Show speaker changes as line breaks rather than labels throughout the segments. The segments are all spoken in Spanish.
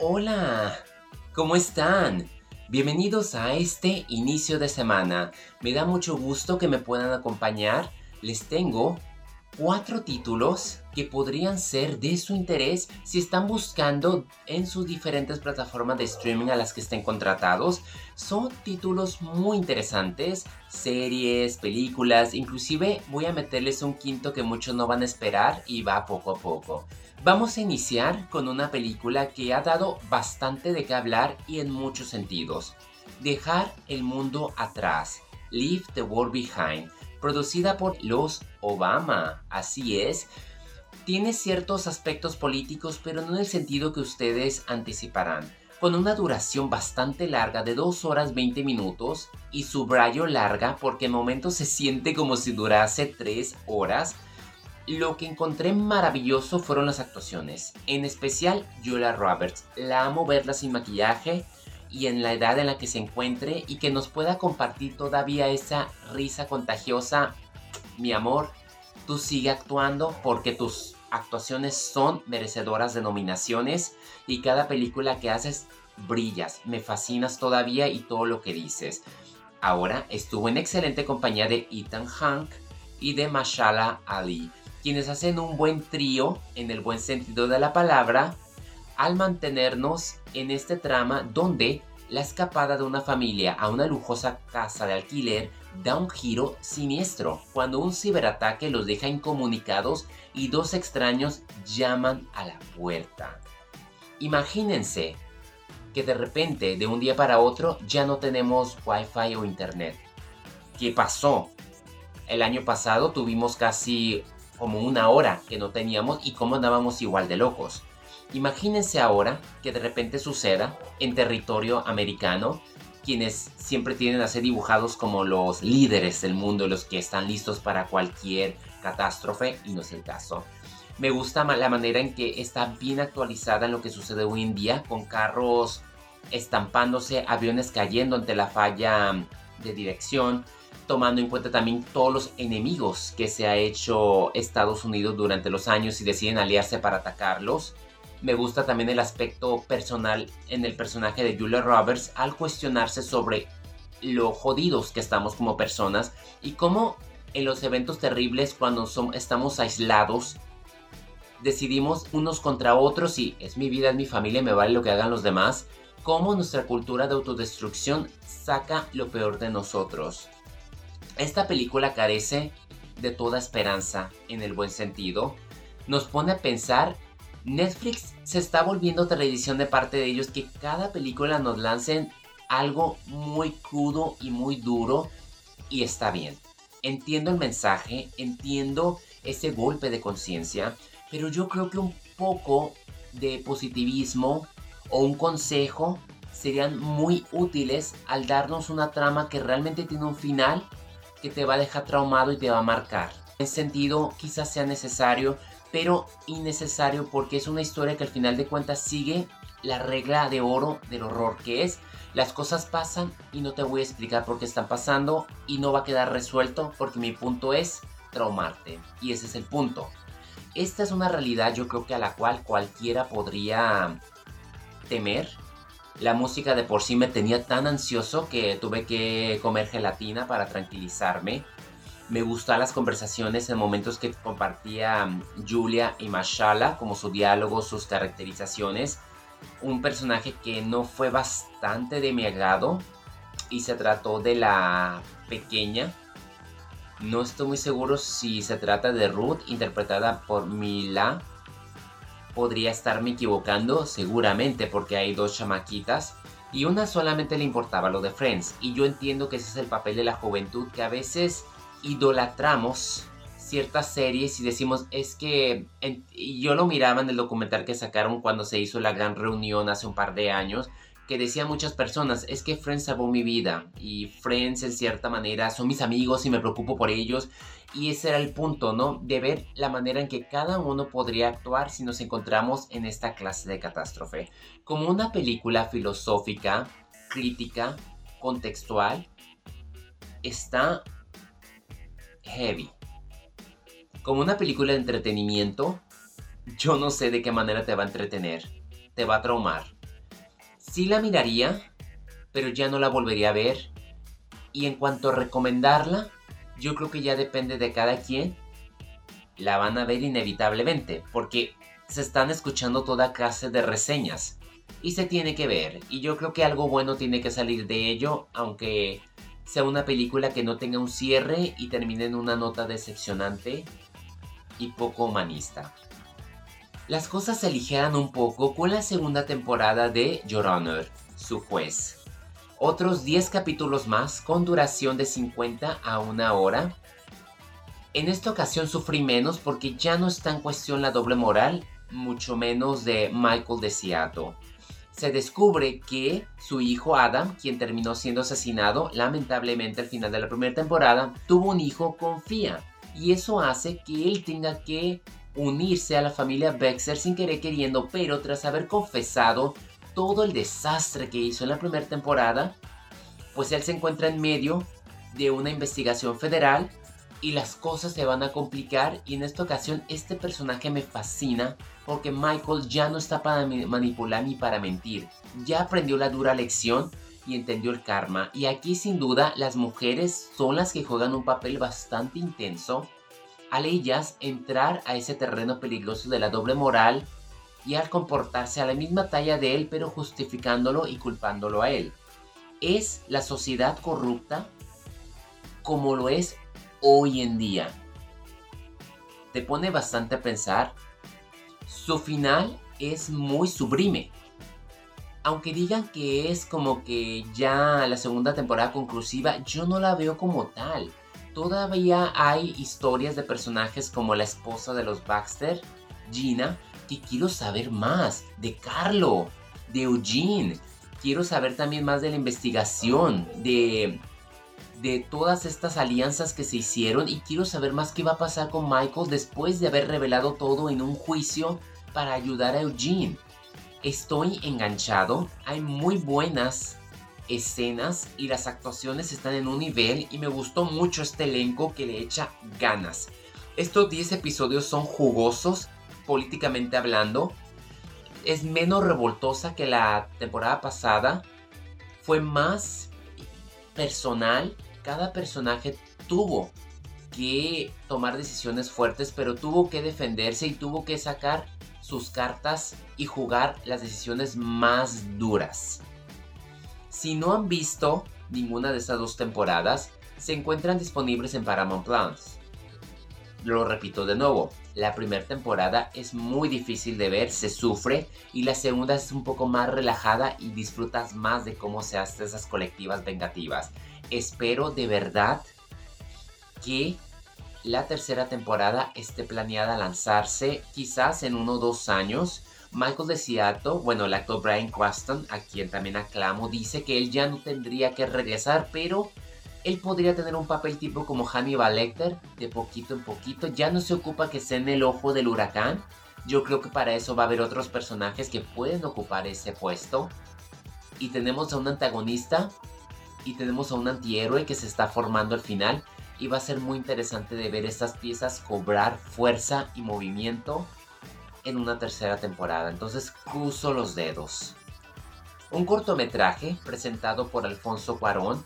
Hola, ¿cómo están? Bienvenidos a este inicio de semana. Me da mucho gusto que me puedan acompañar. Les tengo cuatro títulos que podrían ser de su interés si están buscando en sus diferentes plataformas de streaming a las que estén contratados. Son títulos muy interesantes, series, películas, inclusive voy a meterles un quinto que muchos no van a esperar y va poco a poco. Vamos a iniciar con una película que ha dado bastante de qué hablar y en muchos sentidos. Dejar el mundo atrás. Leave the World Behind. Producida por los Obama. Así es. Tiene ciertos aspectos políticos, pero no en el sentido que ustedes anticiparán. Con una duración bastante larga de 2 horas 20 minutos y subrayo larga porque en momentos se siente como si durase 3 horas lo que encontré maravilloso fueron las actuaciones, en especial Julia Roberts. La amo verla sin maquillaje y en la edad en la que se encuentre y que nos pueda compartir todavía esa risa contagiosa. Mi amor, tú sigue actuando porque tus actuaciones son merecedoras de nominaciones y cada película que haces brillas, me fascinas todavía y todo lo que dices. Ahora estuvo en excelente compañía de Ethan Hank y de Mashallah Ali quienes hacen un buen trío, en el buen sentido de la palabra, al mantenernos en este trama donde la escapada de una familia a una lujosa casa de alquiler da un giro siniestro cuando un ciberataque los deja incomunicados y dos extraños llaman a la puerta. Imagínense que de repente, de un día para otro, ya no tenemos wifi o internet. ¿Qué pasó? El año pasado tuvimos casi como una hora que no teníamos y cómo andábamos igual de locos. Imagínense ahora que de repente suceda en territorio americano, quienes siempre tienen a ser dibujados como los líderes del mundo, los que están listos para cualquier catástrofe, y no es el caso. Me gusta la manera en que está bien actualizada en lo que sucede hoy en día, con carros estampándose, aviones cayendo ante la falla de dirección, tomando en cuenta también todos los enemigos que se ha hecho Estados Unidos durante los años y deciden aliarse para atacarlos. Me gusta también el aspecto personal en el personaje de Julia Roberts al cuestionarse sobre lo jodidos que estamos como personas y cómo en los eventos terribles cuando estamos aislados decidimos unos contra otros y es mi vida, es mi familia, me vale lo que hagan los demás, cómo nuestra cultura de autodestrucción saca lo peor de nosotros. Esta película carece de toda esperanza en el buen sentido. Nos pone a pensar, Netflix se está volviendo tradición de parte de ellos que cada película nos lancen algo muy crudo y muy duro y está bien. Entiendo el mensaje, entiendo ese golpe de conciencia, pero yo creo que un poco de positivismo o un consejo serían muy útiles al darnos una trama que realmente tiene un final que te va a dejar traumado y te va a marcar. En sentido, quizás sea necesario, pero innecesario porque es una historia que al final de cuentas sigue la regla de oro del horror, que es las cosas pasan y no te voy a explicar por qué están pasando y no va a quedar resuelto porque mi punto es traumarte. Y ese es el punto. Esta es una realidad yo creo que a la cual cualquiera podría temer la música de por sí me tenía tan ansioso que tuve que comer gelatina para tranquilizarme. Me gustaban las conversaciones en momentos que compartía mm, Julia y Mashala, como su diálogo, sus caracterizaciones. Un personaje que no fue bastante de mi agrado y se trató de la pequeña. No estoy muy seguro si se trata de Ruth, interpretada por Mila podría estarme equivocando seguramente porque hay dos chamaquitas y una solamente le importaba lo de Friends y yo entiendo que ese es el papel de la juventud que a veces idolatramos ciertas series y decimos es que yo lo miraba en el documental que sacaron cuando se hizo la gran reunión hace un par de años que decían muchas personas, es que Friends salvó mi vida y Friends en cierta manera son mis amigos y me preocupo por ellos y ese era el punto, ¿no? De ver la manera en que cada uno podría actuar si nos encontramos en esta clase de catástrofe. Como una película filosófica, crítica, contextual, está heavy. Como una película de entretenimiento, yo no sé de qué manera te va a entretener, te va a traumar Sí la miraría, pero ya no la volvería a ver. Y en cuanto a recomendarla, yo creo que ya depende de cada quien. La van a ver inevitablemente, porque se están escuchando toda clase de reseñas. Y se tiene que ver. Y yo creo que algo bueno tiene que salir de ello, aunque sea una película que no tenga un cierre y termine en una nota decepcionante y poco humanista. Las cosas se aligeran un poco con la segunda temporada de Your Honor, su juez. Otros 10 capítulos más con duración de 50 a una hora. En esta ocasión sufrí menos porque ya no está en cuestión la doble moral, mucho menos de Michael de Seattle se descubre que su hijo Adam, quien terminó siendo asesinado lamentablemente al final de la primera temporada, tuvo un hijo con Fia. Y eso hace que él tenga que unirse a la familia Bexer sin querer queriendo, pero tras haber confesado todo el desastre que hizo en la primera temporada, pues él se encuentra en medio de una investigación federal y las cosas se van a complicar y en esta ocasión este personaje me fascina porque Michael ya no está para manipular ni para mentir, ya aprendió la dura lección y entendió el karma y aquí sin duda las mujeres son las que juegan un papel bastante intenso al ellas entrar a ese terreno peligroso de la doble moral y al comportarse a la misma talla de él pero justificándolo y culpándolo a él. Es la sociedad corrupta como lo es hoy en día. Te pone bastante a pensar. Su final es muy sublime. Aunque digan que es como que ya la segunda temporada conclusiva, yo no la veo como tal. Todavía hay historias de personajes como la esposa de los Baxter, Gina, que quiero saber más. De Carlo, de Eugene. Quiero saber también más de la investigación, de de todas estas alianzas que se hicieron y quiero saber más qué va a pasar con Michael después de haber revelado todo en un juicio para ayudar a Eugene. Estoy enganchado, hay muy buenas escenas y las actuaciones están en un nivel y me gustó mucho este elenco que le echa ganas. Estos 10 episodios son jugosos, políticamente hablando. Es menos revoltosa que la temporada pasada. Fue más personal cada personaje tuvo que tomar decisiones fuertes, pero tuvo que defenderse y tuvo que sacar sus cartas y jugar las decisiones más duras. Si no han visto ninguna de estas dos temporadas, se encuentran disponibles en Paramount Plus. Lo repito de nuevo, la primera temporada es muy difícil de ver, se sufre, y la segunda es un poco más relajada y disfrutas más de cómo se hacen esas colectivas vengativas espero de verdad que la tercera temporada esté planeada lanzarse quizás en uno o dos años. Michael de Seattle, bueno, el actor Brian Cranston, a quien también aclamo, dice que él ya no tendría que regresar, pero él podría tener un papel tipo como Hannibal Lecter, de poquito en poquito. Ya no se ocupa que sea en el ojo del huracán. Yo creo que para eso va a haber otros personajes que pueden ocupar ese puesto. Y tenemos a un antagonista y tenemos a un antihéroe que se está formando al final y va a ser muy interesante de ver estas piezas cobrar fuerza y movimiento en una tercera temporada. Entonces cruzo los dedos. Un cortometraje presentado por Alfonso Cuarón,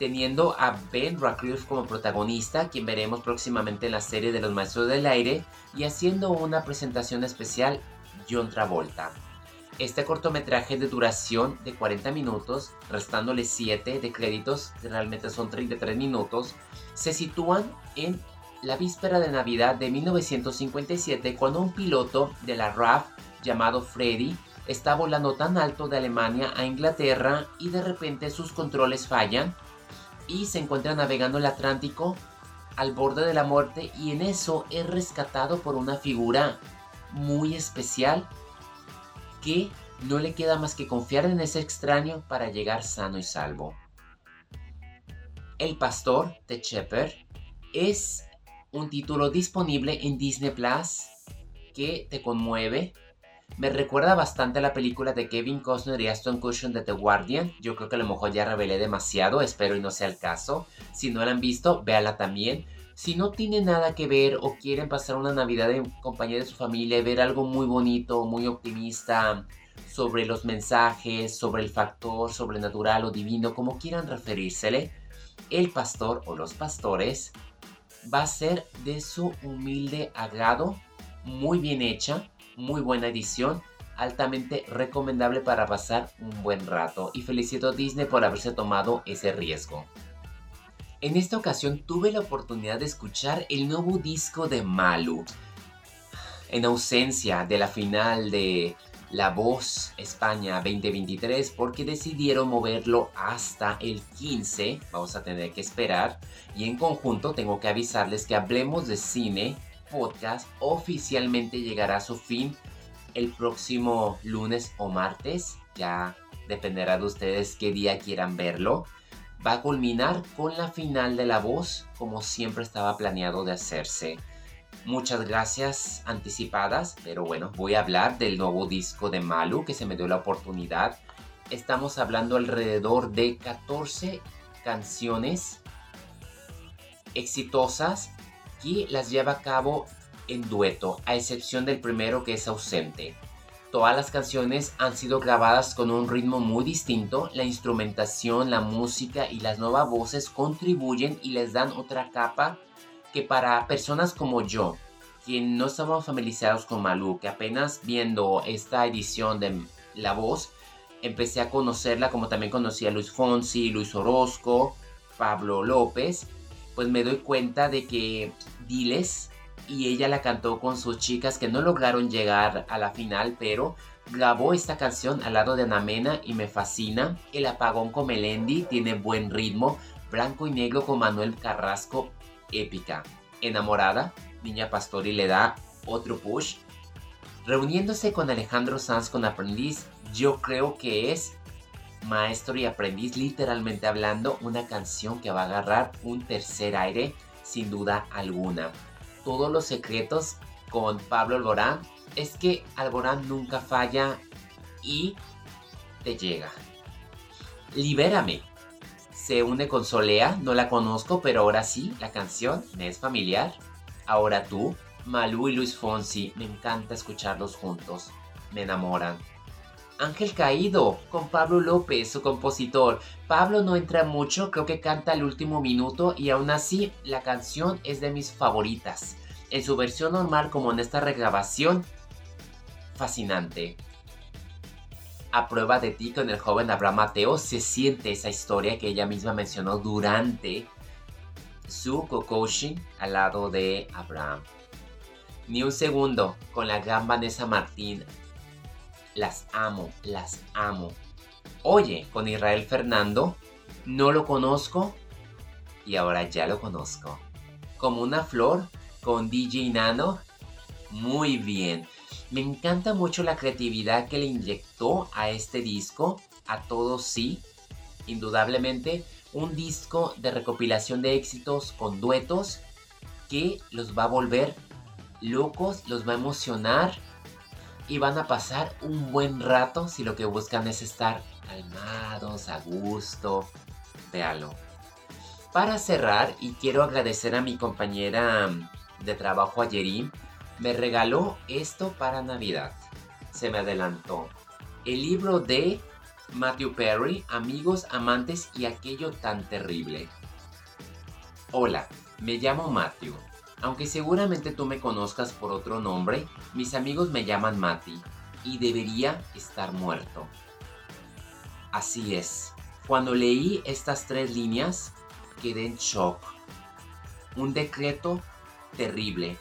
teniendo a Ben Radcliffe como protagonista, quien veremos próximamente en la serie de los Maestros del Aire, y haciendo una presentación especial John Travolta. Este cortometraje de duración de 40 minutos, restándole 7 de créditos, realmente son 33 minutos, se sitúan en la víspera de Navidad de 1957 cuando un piloto de la RAF llamado Freddy está volando tan alto de Alemania a Inglaterra y de repente sus controles fallan y se encuentra navegando el Atlántico al borde de la muerte y en eso es rescatado por una figura muy especial que no le queda más que confiar en ese extraño para llegar sano y salvo. El Pastor de Shepherd es un título disponible en Disney Plus que te conmueve. Me recuerda bastante a la película de Kevin Costner y Aston Cushion de The Guardian. Yo creo que a lo mejor ya revelé demasiado, espero y no sea el caso. Si no la han visto, véala también. Si no tiene nada que ver o quieren pasar una Navidad en compañía de su familia y ver algo muy bonito, muy optimista, sobre los mensajes, sobre el factor sobrenatural o divino, como quieran referírsele, el pastor o los pastores va a ser de su humilde agrado, muy bien hecha, muy buena edición, altamente recomendable para pasar un buen rato y felicito a Disney por haberse tomado ese riesgo. En esta ocasión tuve la oportunidad de escuchar el nuevo disco de Malu. En ausencia de la final de La Voz España 2023 porque decidieron moverlo hasta el 15, vamos a tener que esperar. Y en conjunto tengo que avisarles que Hablemos de Cine podcast oficialmente llegará a su fin el próximo lunes o martes. Ya dependerá de ustedes qué día quieran verlo. Va a culminar con la final de La Voz como siempre estaba planeado de hacerse. Muchas gracias anticipadas, pero bueno, voy a hablar del nuevo disco de Malu que se me dio la oportunidad. Estamos hablando alrededor de 14 canciones exitosas que las lleva a cabo en dueto, a excepción del primero que es ausente. Todas las canciones han sido grabadas con un ritmo muy distinto, la instrumentación, la música y las nuevas voces contribuyen y les dan otra capa que para personas como yo, que no estamos familiarizados con Malú, que apenas viendo esta edición de La Voz, empecé a conocerla como también conocí a Luis Fonsi, Luis Orozco, Pablo López, pues me doy cuenta de que Diles y ella la cantó con sus chicas que no lograron llegar a la final, pero grabó esta canción al lado de Anamena y me fascina. El apagón con Melendi tiene buen ritmo, blanco y negro con Manuel Carrasco épica. Enamorada, Niña Pastori le da otro push. Reuniéndose con Alejandro Sanz con Aprendiz, yo creo que es Maestro y Aprendiz, literalmente hablando, una canción que va a agarrar un tercer aire, sin duda alguna. Todos los secretos con Pablo Alborán es que Alborán nunca falla y te llega. Libérame, se une con Solea, no la conozco, pero ahora sí, la canción me es familiar. Ahora tú, Malú y Luis Fonsi, me encanta escucharlos juntos, me enamoran. Ángel Caído, con Pablo López, su compositor. Pablo no entra mucho, creo que canta el último minuto y aún así la canción es de mis favoritas. En su versión normal como en esta regrabación, fascinante a prueba de ti con el joven Abraham Mateo se siente esa historia que ella misma mencionó durante su co-coaching al lado de Abraham. Ni un segundo con la gran Vanessa Martín. Las amo, las amo. Oye, con Israel Fernando, no lo conozco y ahora ya lo conozco. Como una flor con DJ Nano, muy bien. Me encanta mucho la creatividad que le inyectó a este disco, a todos sí, indudablemente un disco de recopilación de éxitos con duetos que los va a volver locos, los va a emocionar y van a pasar un buen rato si lo que buscan es estar calmados, a gusto. Véalo. Para cerrar, y quiero agradecer a mi compañera de trabajo Ayerim, me regaló esto para Navidad. Se me adelantó. El libro de Matthew Perry, Amigos, Amantes y aquello tan terrible. Hola, me llamo Matthew. Aunque seguramente tú me conozcas por otro nombre, mis amigos me llaman Matty y debería estar muerto. Así es. Cuando leí estas tres líneas, quedé en shock. Un decreto terrible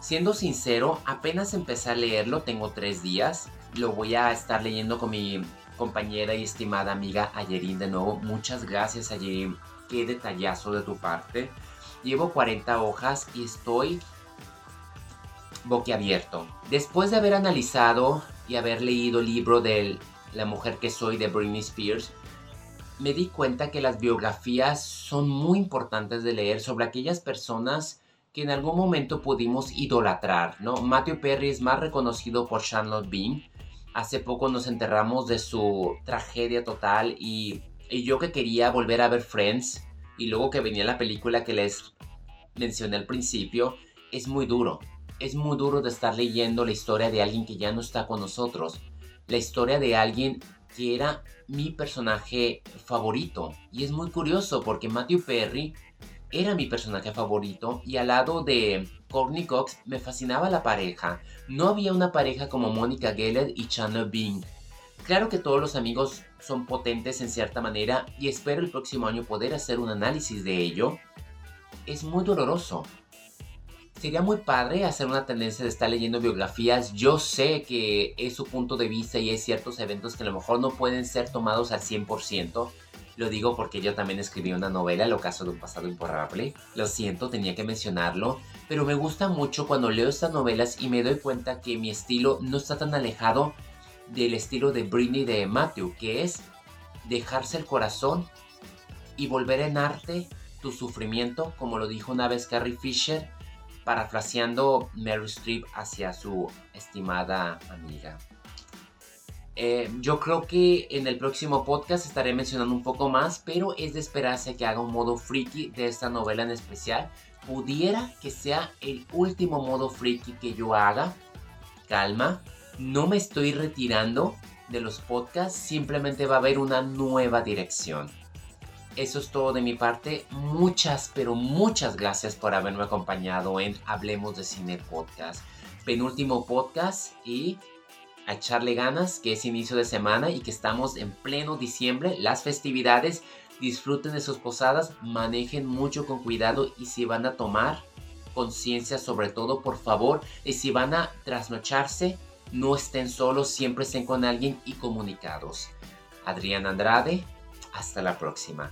Siendo sincero, apenas empecé a leerlo, tengo tres días. Lo voy a estar leyendo con mi compañera y estimada amiga Ayerin de nuevo. Muchas gracias Ayerin, qué detallazo de tu parte. Llevo 40 hojas y estoy boquiabierto. Después de haber analizado y haber leído el libro de La mujer que soy de Britney Spears, me di cuenta que las biografías son muy importantes de leer sobre aquellas personas que en algún momento pudimos idolatrar, ¿no? Matthew Perry es más reconocido por Charlotte Bean. Hace poco nos enterramos de su tragedia total y, y yo que quería volver a ver Friends y luego que venía la película que les mencioné al principio, es muy duro. Es muy duro de estar leyendo la historia de alguien que ya no está con nosotros. la historia de alguien que era mi personaje favorito. Y es muy curioso porque Matthew Perry era mi personaje favorito y al lado de Courtney Cox me fascinaba la pareja. No había una pareja como Monica Geller y Chandler Bing. Claro que todos los amigos son potentes en cierta manera y espero el próximo año poder hacer un análisis de ello. Es muy doloroso. Sería muy padre hacer una tendencia de estar leyendo biografías. Yo sé que es su punto de vista y hay ciertos eventos que a lo mejor no pueden ser tomados al 100%. Lo digo porque yo también escribí una novela, El ocaso de un pasado imborrable. Lo siento, tenía que mencionarlo. Pero me gusta mucho cuando leo estas novelas y me doy cuenta que mi estilo no está tan alejado del estilo de Britney de Matthew, que es dejarse el corazón y volver en arte tu sufrimiento, como lo dijo una vez Carrie Fisher, parafraseando Mary Streep hacia su estimada amiga. Eh, yo creo que en el próximo podcast estaré mencionando un poco más, pero es de esperarse que haga un modo freaky de esta novela en especial. Pudiera que sea el último modo freaky que yo haga. Calma, no me estoy retirando de los podcasts, simplemente va a haber una nueva dirección. Eso es todo de mi parte. Muchas, pero muchas gracias por haberme acompañado en Hablemos de Cine Podcast. Penúltimo podcast y a echarle ganas, que es inicio de semana y que estamos en pleno diciembre, las festividades, disfruten de sus posadas, manejen mucho con cuidado y si van a tomar conciencia sobre todo, por favor, y si van a trasnocharse, no estén solos, siempre estén con alguien y comunicados. Adrián Andrade, hasta la próxima.